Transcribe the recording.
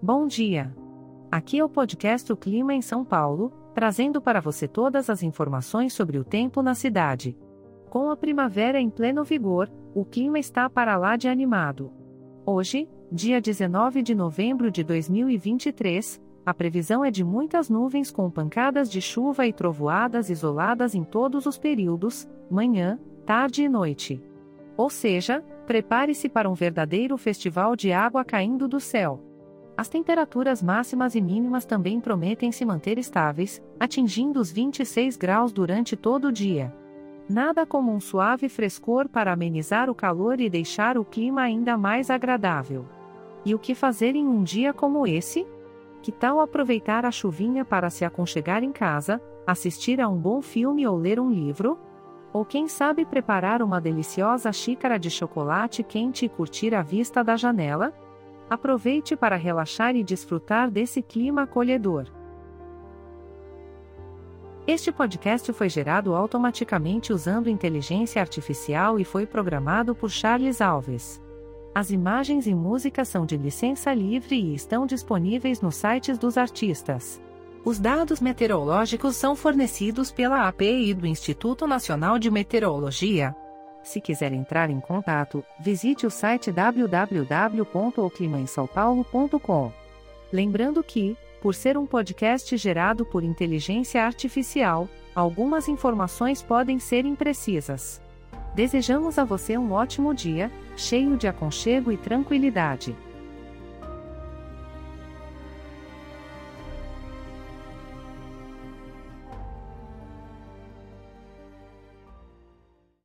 Bom dia! Aqui é o podcast O Clima em São Paulo, trazendo para você todas as informações sobre o tempo na cidade. Com a primavera em pleno vigor, o clima está para lá de animado. Hoje, dia 19 de novembro de 2023, a previsão é de muitas nuvens com pancadas de chuva e trovoadas isoladas em todos os períodos, manhã, tarde e noite. Ou seja, prepare-se para um verdadeiro festival de água caindo do céu. As temperaturas máximas e mínimas também prometem se manter estáveis, atingindo os 26 graus durante todo o dia. Nada como um suave frescor para amenizar o calor e deixar o clima ainda mais agradável. E o que fazer em um dia como esse? Que tal aproveitar a chuvinha para se aconchegar em casa, assistir a um bom filme ou ler um livro? Ou quem sabe preparar uma deliciosa xícara de chocolate quente e curtir a vista da janela? Aproveite para relaxar e desfrutar desse clima acolhedor. Este podcast foi gerado automaticamente usando inteligência artificial e foi programado por Charles Alves. As imagens e músicas são de licença livre e estão disponíveis nos sites dos artistas. Os dados meteorológicos são fornecidos pela API do Instituto Nacional de Meteorologia, se quiser entrar em contato, visite o site www.oclimaemsaopaulo.com. Lembrando que, por ser um podcast gerado por inteligência artificial, algumas informações podem ser imprecisas. Desejamos a você um ótimo dia, cheio de aconchego e tranquilidade.